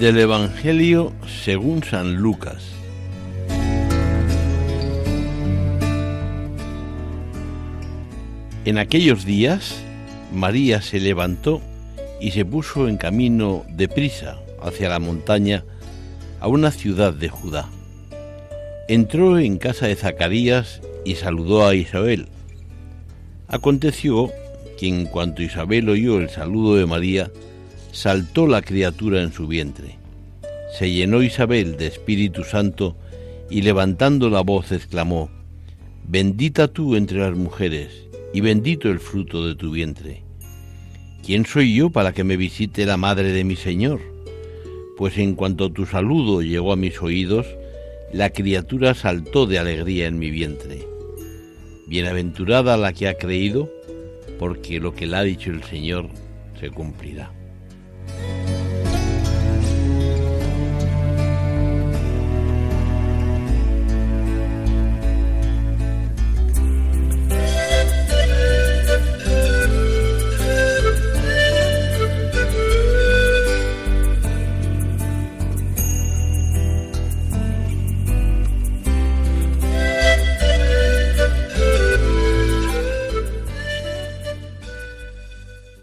Del Evangelio según San Lucas. En aquellos días, María se levantó y se puso en camino de prisa hacia la montaña a una ciudad de Judá. Entró en casa de Zacarías y saludó a Isabel. Aconteció que en cuanto Isabel oyó el saludo de María, saltó la criatura en su vientre. Se llenó Isabel de Espíritu Santo y levantando la voz exclamó, Bendita tú entre las mujeres y bendito el fruto de tu vientre. ¿Quién soy yo para que me visite la madre de mi Señor? Pues en cuanto tu saludo llegó a mis oídos, la criatura saltó de alegría en mi vientre. Bienaventurada la que ha creído, porque lo que le ha dicho el Señor se cumplirá.